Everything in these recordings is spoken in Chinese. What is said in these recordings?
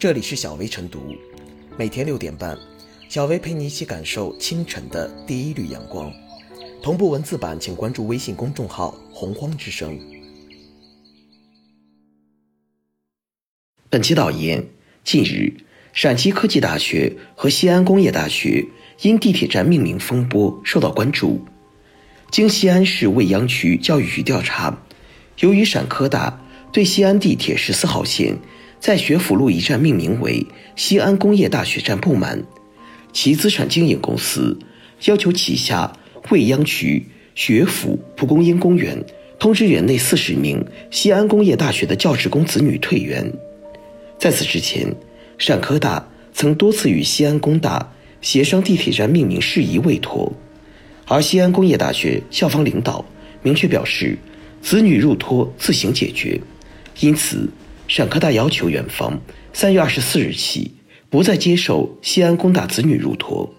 这里是小薇晨读，每天六点半，小薇陪你一起感受清晨的第一缕阳光。同步文字版，请关注微信公众号“洪荒之声”。本期导言：近日，陕西科技大学和西安工业大学因地铁站命名风波受到关注。经西安市未央区教育局调查，由于陕科大对西安地铁十四号线在学府路一站命名为西安工业大学站不满，其资产经营公司要求旗下未央区学府蒲公英公园通知园内四十名西安工业大学的教职工子女退园。在此之前，陕科大曾多次与西安工大协商地铁站命名事宜未妥，而西安工业大学校方领导明确表示，子女入托自行解决，因此。陕科大要求远方三月二十四日起不再接受西安工大子女入托。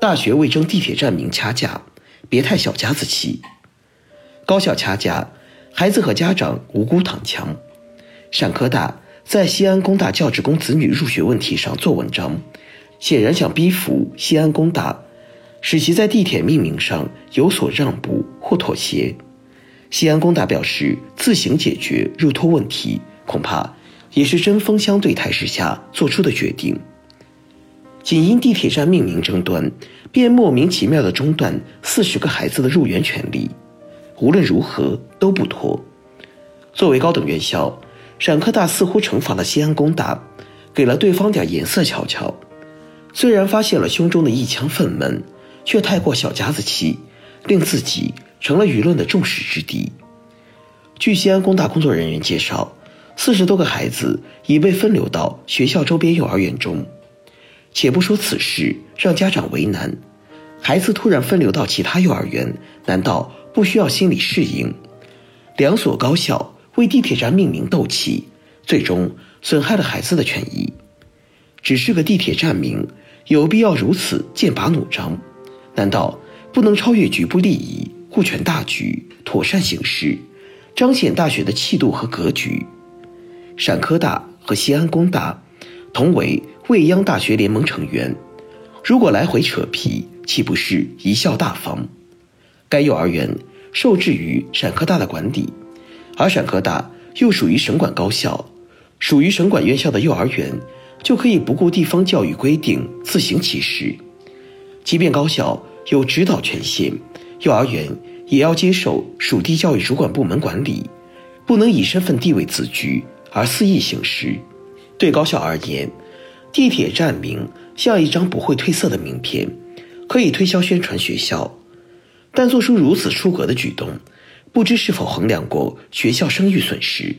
大学为争地铁站名掐架，别太小家子气。高校掐架，孩子和家长无辜躺枪。陕科大在西安工大教职工子女入学问题上做文章。显然想逼服西安工大，使其在地铁命名上有所让步或妥协。西安工大表示自行解决入托问题，恐怕也是针锋相对态势下做出的决定。仅因地铁站命名争端，便莫名其妙地中断四十个孩子的入园权利，无论如何都不妥。作为高等院校，陕科大似乎惩罚了西安工大，给了对方点颜色瞧瞧。虽然发现了胸中的一腔愤懑，却太过小家子气，令自己成了舆论的众矢之的。据西安工大工作人员介绍，四十多个孩子已被分流到学校周边幼儿园中。且不说此事让家长为难，孩子突然分流到其他幼儿园，难道不需要心理适应？两所高校为地铁站命名斗气，最终损害了孩子的权益。只是个地铁站名。有必要如此剑拔弩张？难道不能超越局部利益，顾全大局，妥善行事，彰显大学的气度和格局？陕科大和西安工大同为未央大学联盟成员，如果来回扯皮，岂不是贻笑大方？该幼儿园受制于陕科大的管理，而陕科大又属于省管高校，属于省管院校的幼儿园。就可以不顾地方教育规定自行其事，即便高校有指导权限，幼儿园也要接受属地教育主管部门管理，不能以身份地位自居而肆意行事。对高校而言，地铁站名像一张不会褪色的名片，可以推销宣传学校，但做出如此出格的举动，不知是否衡量过学校声誉损失。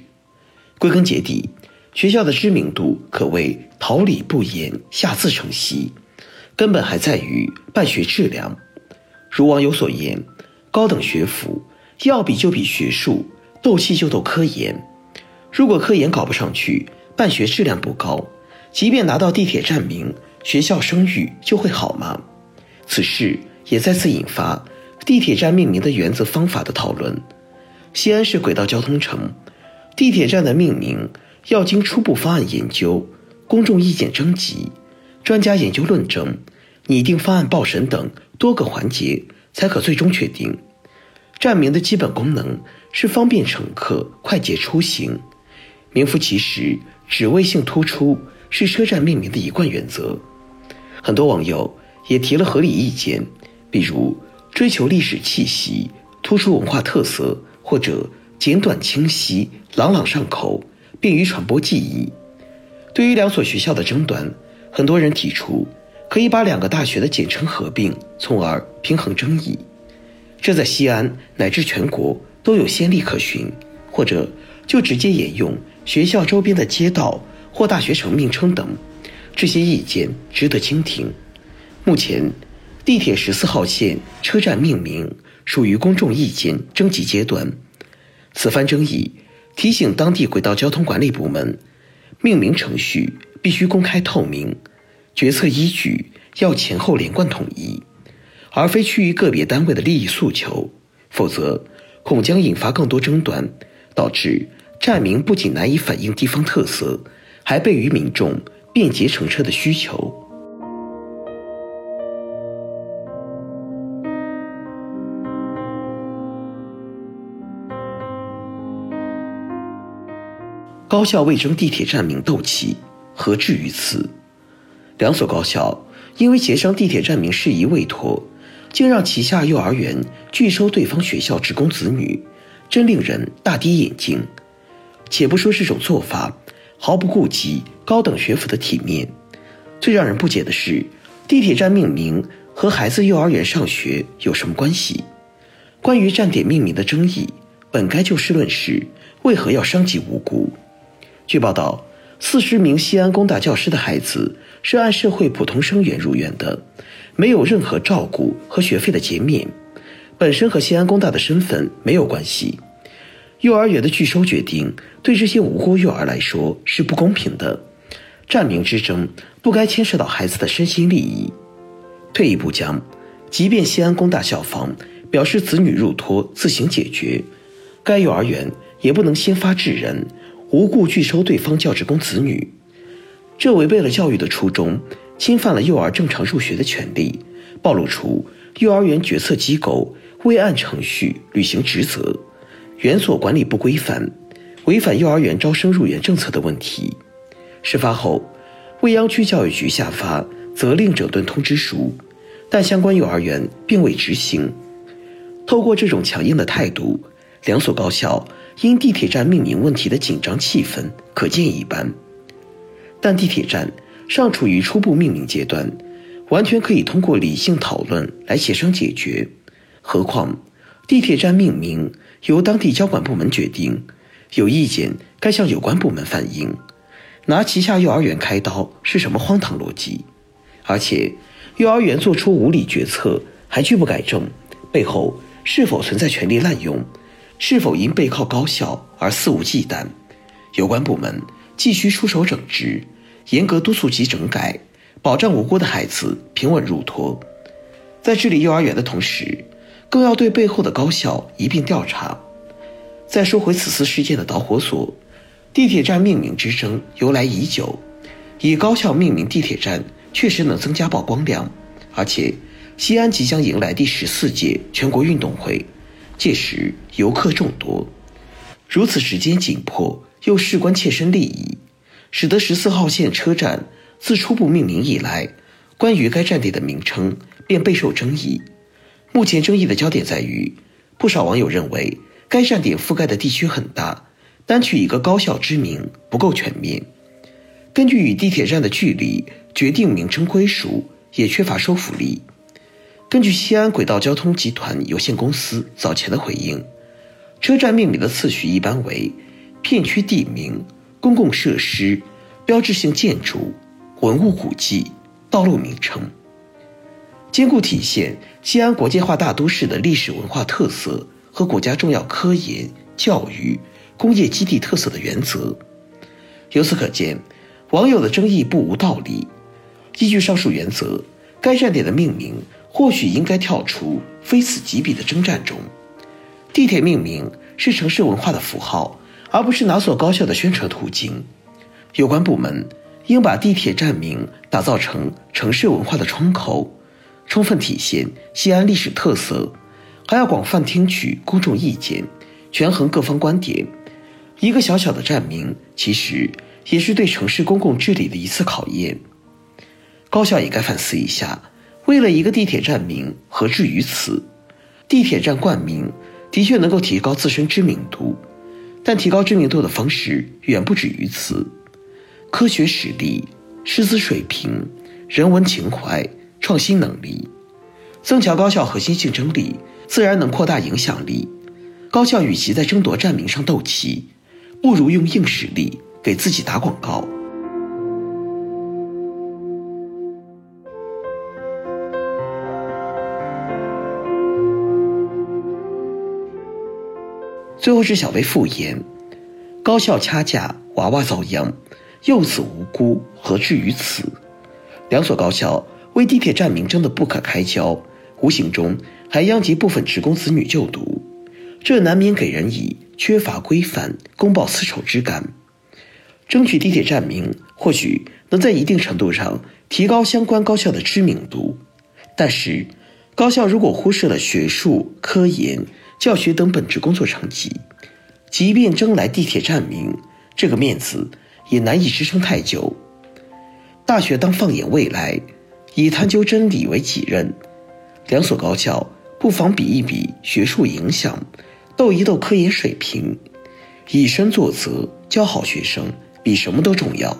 归根结底。学校的知名度可谓桃李不言，下自成蹊，根本还在于办学质量。如网友所言，高等学府要比就比学术，斗气就斗科研。如果科研搞不上去，办学质量不高，即便拿到地铁站名，学校声誉就会好吗？此事也再次引发地铁站命名的原则方法的讨论。西安市轨道交通城，地铁站的命名。要经初步方案研究、公众意见征集、专家研究论证、拟定方案报审等多个环节，才可最终确定。站名的基本功能是方便乘客快捷出行，名副其实，指位性突出是车站命名的一贯原则。很多网友也提了合理意见，比如追求历史气息、突出文化特色，或者简短清晰、朗朗上口。便于传播记忆。对于两所学校的争端，很多人提出可以把两个大学的简称合并，从而平衡争议。这在西安乃至全国都有先例可循，或者就直接沿用学校周边的街道或大学城名称等。这些意见值得倾听。目前，地铁十四号线车站命名属于公众意见征集阶段，此番争议。提醒当地轨道交通管理部门，命名程序必须公开透明，决策依据要前后连贯统一。而非趋于个别单位的利益诉求，否则恐将引发更多争端，导致站名不仅难以反映地方特色，还悖于民众便捷乘车的需求。高校为争地铁站名斗气，何至于此？两所高校因为协商地铁站名事宜未妥，竟让旗下幼儿园拒收对方学校职工子女，真令人大跌眼镜。且不说这种做法毫不顾及高等学府的体面，最让人不解的是，地铁站命名和孩子幼儿园上学有什么关系？关于站点命名的争议，本该就事论事，为何要伤及无辜？据报道，四十名西安工大教师的孩子是按社会普通生源入园的，没有任何照顾和学费的减免，本身和西安工大的身份没有关系。幼儿园的拒收决定对这些无辜幼儿来说是不公平的，站名之争不该牵涉到孩子的身心利益。退一步讲，即便西安工大校方表示子女入托自行解决，该幼儿园也不能先发制人。无故拒收对方教职工子女，这违背了教育的初衷，侵犯了幼儿正常入学的权利，暴露出幼儿园决策机构未按程序履行职责，园所管理不规范，违反幼儿园招生入园政策的问题。事发后，未央区教育局下发责令整顿通知书，但相关幼儿园并未执行。透过这种强硬的态度，两所高校。因地铁站命名问题的紧张气氛可见一斑，但地铁站尚处于初步命名阶段，完全可以通过理性讨论来协商解决。何况，地铁站命名由当地交管部门决定，有意见该向有关部门反映。拿旗下幼儿园开刀是什么荒唐逻辑？而且，幼儿园做出无理决策还拒不改正，背后是否存在权力滥用？是否因背靠高校而肆无忌惮？有关部门继续出手整治，严格督促其整改，保障无辜的孩子平稳入托。在治理幼儿园的同时，更要对背后的高校一并调查。再说回此次事件的导火索，地铁站命名之争由来已久，以高校命名地铁站确实能增加曝光量，而且西安即将迎来第十四届全国运动会。届时游客众多，如此时间紧迫又事关切身利益，使得十四号线车站自初步命名以来，关于该站点的名称便备受争议。目前争议的焦点在于，不少网友认为该站点覆盖的地区很大，单取一个高校之名不够全面。根据与地铁站的距离决定名称归属，也缺乏说服力。根据西安轨道交通集团有限公司早前的回应，车站命名的次序一般为片区地名、公共设施、标志性建筑、文物古迹、道路名称，兼顾体现西安国际化大都市的历史文化特色和国家重要科研、教育、工业基地特色的原则。由此可见，网友的争议不无道理。依据上述原则，该站点的命名。或许应该跳出非此即彼的征战中。地铁命名是城市文化的符号，而不是哪所高校的宣传途径。有关部门应把地铁站名打造成城市文化的窗口，充分体现西安历史特色，还要广泛听取公众意见，权衡各方观点。一个小小的站名，其实也是对城市公共治理的一次考验。高校也该反思一下。为了一个地铁站名，何至于此？地铁站冠名的确能够提高自身知名度，但提高知名度的方式远不止于此。科学实力、师资水平、人文情怀、创新能力，增强高校核心竞争力，自然能扩大影响力。高校与其在争夺站名上斗气，不如用硬实力给自己打广告。最后是小薇复言：高校掐架，娃娃遭殃，幼子无辜，何至于此？两所高校为地铁站名争得不可开交，无形中还殃及部分职工子女就读，这难免给人以缺乏规范、公报私仇之感。争取地铁站名，或许能在一定程度上提高相关高校的知名度，但是，高校如果忽视了学术、科研、教学等本职工作成绩，即便争来地铁站名，这个面子也难以支撑太久。大学当放眼未来，以探究真理为己任，两所高校不妨比一比学术影响，斗一斗科研水平，以身作则，教好学生。比什么都重要。